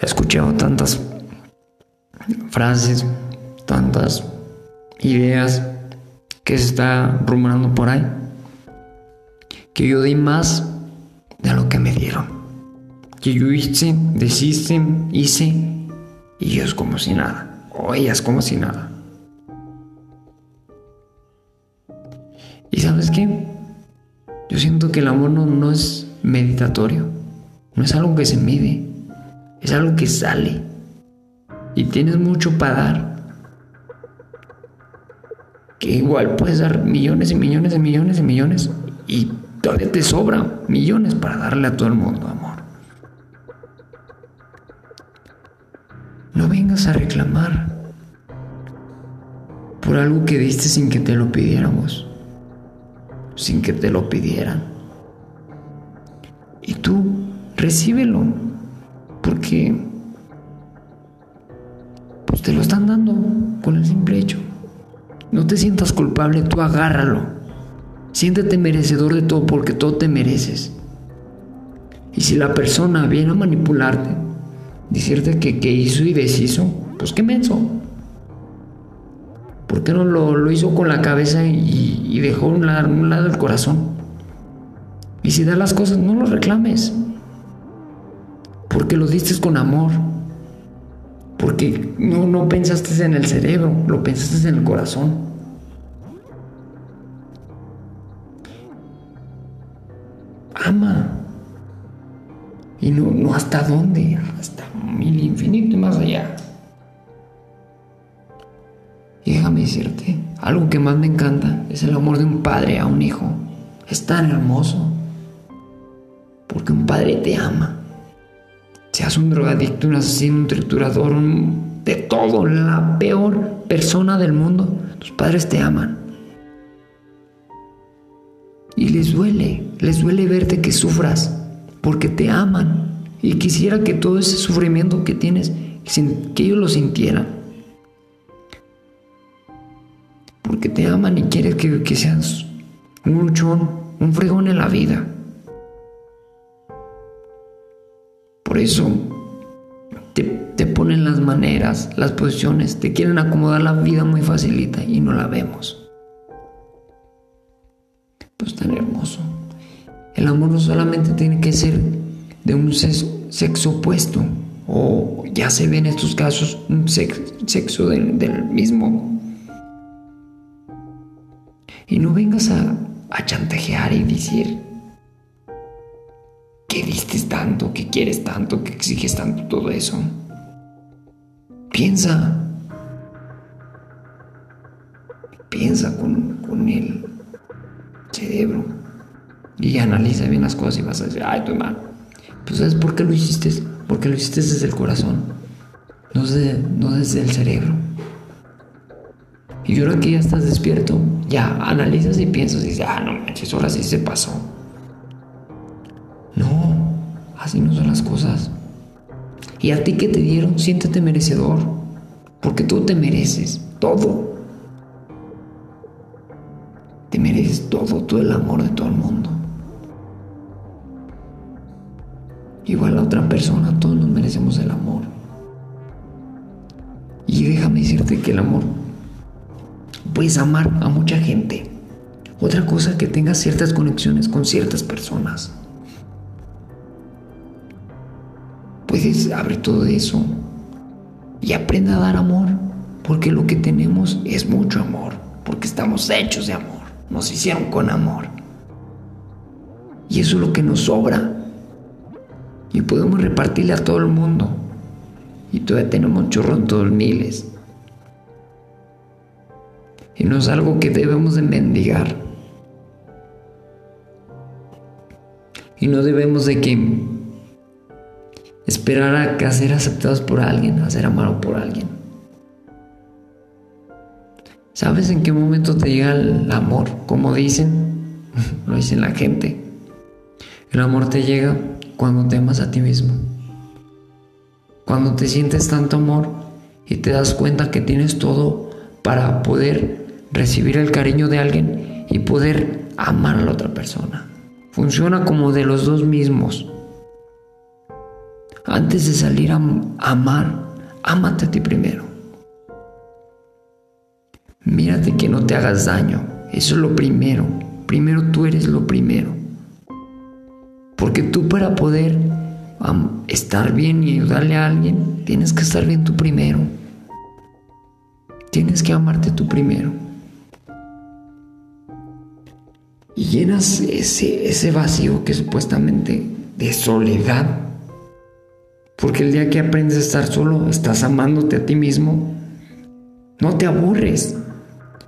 He escuchado tantas frases, tantas ideas que se está rumorando por ahí, que yo di más de lo que me dieron. Que yo hice, deshice, hice, y yo es como si nada, o ellas como si nada. ¿Y sabes qué? Yo siento que el amor no, no es meditatorio, no es algo que se mide, es algo que sale. Y tienes mucho para dar. Que igual puedes dar millones y millones y millones y millones y todavía te sobran millones para darle a todo el mundo amor. No vengas a reclamar por algo que diste sin que te lo pidiéramos, sin que te lo pidieran. Y tú recíbelo, porque pues te lo están dando con el simple hecho. No te sientas culpable, tú agárralo. Siéntete merecedor de todo porque todo te mereces. Y si la persona viene a manipularte, decirte que, que hizo y deshizo, pues qué menso. ¿Por qué no lo, hizo con la cabeza y, dejó un un lado el corazón? Y si da las cosas, no lo reclames. Porque lo diste con amor. Porque no, no pensaste en el cerebro, lo pensaste en el corazón. Ama. Y no, no hasta dónde, hasta mil infinito y más allá. Y déjame decirte, algo que más me encanta es el amor de un padre a un hijo. Es tan hermoso. Porque un padre te ama. Seas un drogadicto, un asesino, un triturador, un, de todo, la peor persona del mundo, tus padres te aman. Y les duele, les duele verte que sufras, porque te aman. Y quisiera que todo ese sufrimiento que tienes, que ellos lo sintieran. Porque te aman y quieren que, que seas un luchón, un fregón en la vida. Por eso te, te, ponen las maneras, las posiciones, te quieren acomodar la vida muy facilita y no la vemos. Pues tan hermoso. El amor no solamente tiene que ser de un sexo, opuesto, o ya se ve en estos casos un sexo, del, mismo. Y no vengas a, a chantajear y decir, que diste tanto, que quieres tanto, que exiges tanto, todo eso. Piensa. Piensa con, con el cerebro y analiza bien las cosas y vas a decir, ay, tu hermano. Pues ¿sabes por qué lo hiciste? Porque lo hiciste desde el corazón, no desde, no desde el cerebro. Y creo que ya estás despierto, ya analizas y piensas y dices, ah, no manches, ahora sí se pasó. Así no son las cosas. Y a ti que te dieron, siéntete merecedor, porque tú te mereces todo. Te mereces todo, todo el amor de todo el mundo. Igual a otra persona, todos nos merecemos el amor. Y déjame decirte que el amor puedes amar a mucha gente. Otra cosa que tengas ciertas conexiones con ciertas personas. Puedes abrir todo eso y aprenda a dar amor, porque lo que tenemos es mucho amor, porque estamos hechos de amor, nos hicieron con amor. Y eso es lo que nos sobra. Y podemos repartirle a todo el mundo. Y todavía tenemos chorrón todos miles. Y no es algo que debemos de mendigar. Y no debemos de que esperar a, ser aceptados por alguien, a ser amados por alguien. ¿Sabes en qué momento te llega el amor? Como dicen, lo dicen la gente. El amor te llega cuando te amas a ti mismo. Cuando te sientes tanto amor y te das cuenta que tienes todo para poder recibir el cariño de alguien y poder amar a la otra persona. Funciona como de los dos mismos. Antes de salir a amar, ámate a ti primero. Mírate que no te hagas daño. Eso es lo primero. Primero tú eres lo primero. Porque tú para poder estar bien y ayudarle a alguien, tienes que estar bien tú primero. Tienes que amarte tú primero. Y llenas ese, ese vacío que supuestamente de soledad. Porque el día que aprendes a estar solo, estás amándote a ti mismo. No te aburres.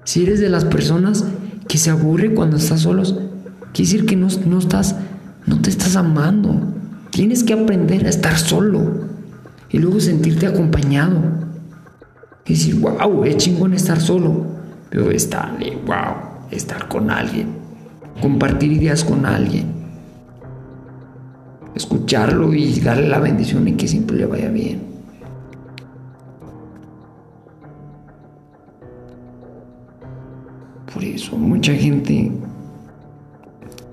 Si eres de las personas que se aburre cuando estás solos, quiere decir que no, no estás, no te estás amando. Tienes que aprender a estar solo y luego sentirte acompañado. Y decir, wow, es chingón estar solo. Pero estar, wow, estar con alguien. Compartir ideas con alguien. Escucharlo y darle la bendición y que siempre le vaya bien. Por eso mucha gente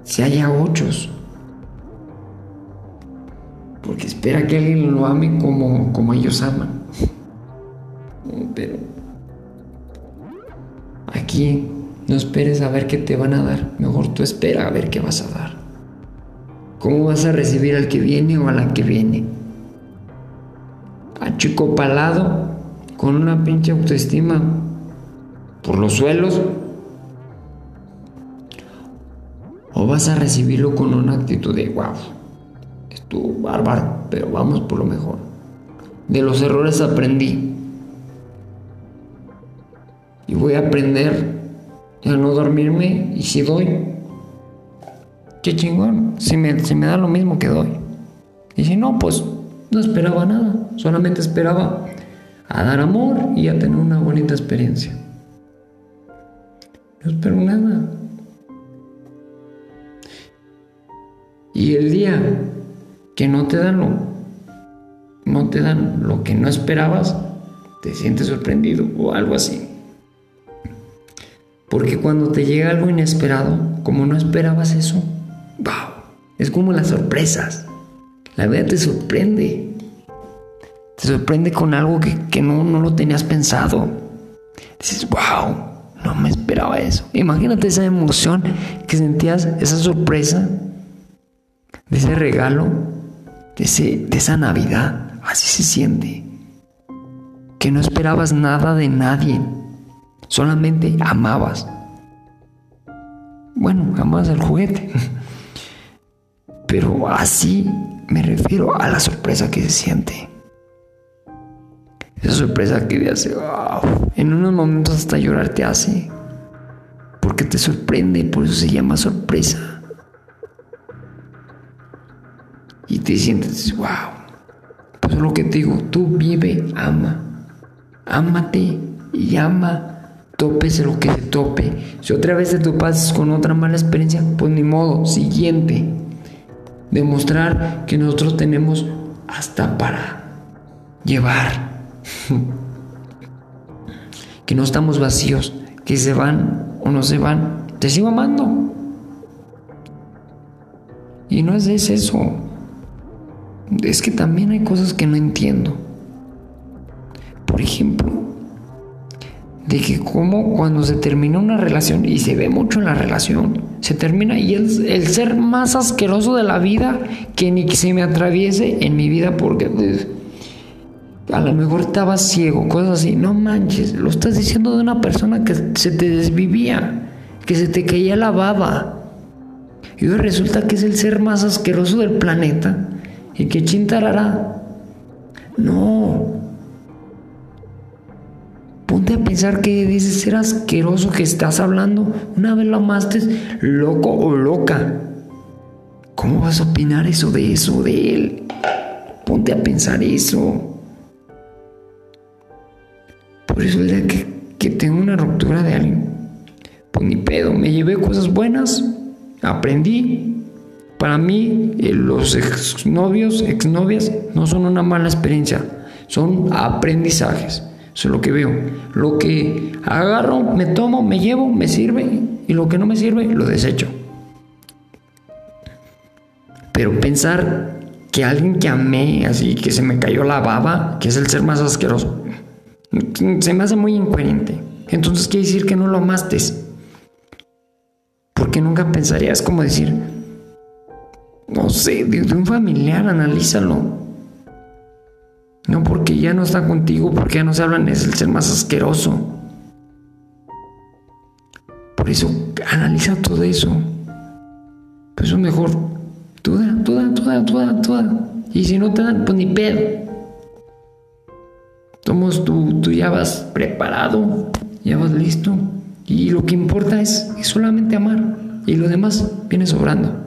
se halla ochos. Porque espera que alguien lo ame como, como ellos aman. Pero aquí no esperes a ver qué te van a dar. Mejor tú espera a ver qué vas a dar. ¿Cómo vas a recibir al que viene o a la que viene? A chico palado, con una pinche autoestima por los suelos, o vas a recibirlo con una actitud de wow, estuvo bárbaro, pero vamos por lo mejor. De los errores aprendí. Y voy a aprender a no dormirme y si doy, qué chingón, si me, da lo mismo que doy. Y si no, pues no esperaba nada, solamente esperaba a dar amor y a tener una bonita experiencia. No espero nada. Y el día que no te dan lo, no te dan lo que no esperabas, te sientes sorprendido o algo así. Porque cuando te llega algo inesperado, como no esperabas eso, es como las sorpresas. La vida te sorprende. Te sorprende con algo que, no, no lo tenías pensado. Dices, wow, no me esperaba eso. Imagínate esa emoción que sentías, esa sorpresa de ese regalo, de, ese, de esa Navidad. Así se siente. Que no esperabas nada de nadie, solamente amabas. Bueno, amabas el juguete. Pero así me refiero a la sorpresa que se siente. Esa sorpresa que te hace. En unos momentos hasta llorar te hace. Porque te sorprende, por eso se llama sorpresa. y te sientes, wow. Pues es lo que te digo, tú vive, ama. Ámate y ama. Tópese lo que se tope. Si otra vez te topas con otra mala experiencia, pues ni modo. Siguiente. Demostrar que nosotros tenemos hasta para llevar. que no estamos vacíos. Que se van o no se van. Te sigo amando. Y no es eso es que también hay cosas que no entiendo. Por ejemplo, de que como cuando se termina una relación, y se ve mucho en la relación, se termina y el, el ser más asqueroso de la vida que ni que se me atraviese en mi vida porque pues, a lo mejor estaba ciego, cosas así. No manches, lo estás diciendo de una persona que se te desvivía, que se te caía la baba. Y hoy resulta que es el ser más asqueroso del planeta ¿Y qué chintarará? No. Ponte a pensar que dices ser asqueroso que estás hablando. Una vez lo amaste, loco o loca. ¿Cómo vas a opinar eso de eso, de él? Ponte a pensar eso. Por eso el que, que tengo una ruptura de alguien, pues ni pedo, me llevé cosas buenas, aprendí, para mí, eh, los exnovios, exnovias, no son una mala experiencia, son aprendizajes. Eso es lo que veo. Lo que agarro, me tomo, me llevo, me sirve, y lo que no me sirve, lo desecho. Pero pensar que alguien que amé, así que se me cayó la baba, que es el ser más asqueroso, se me hace muy incoherente. Entonces quiere decir que no lo amaste. Porque nunca pensarías como decir, no sé, de, un familiar, analízalo. No porque ya no está contigo, porque ya no se hablan, es el ser más asqueroso. Por eso, analiza todo eso. Por eso mejor, toda, toda, toda, toda, toda. Y si no te dan, pues ni pedo. Somos tú, tú ya vas preparado, ya vas listo. Y lo que importa es, es solamente amar. Y lo demás viene sobrando.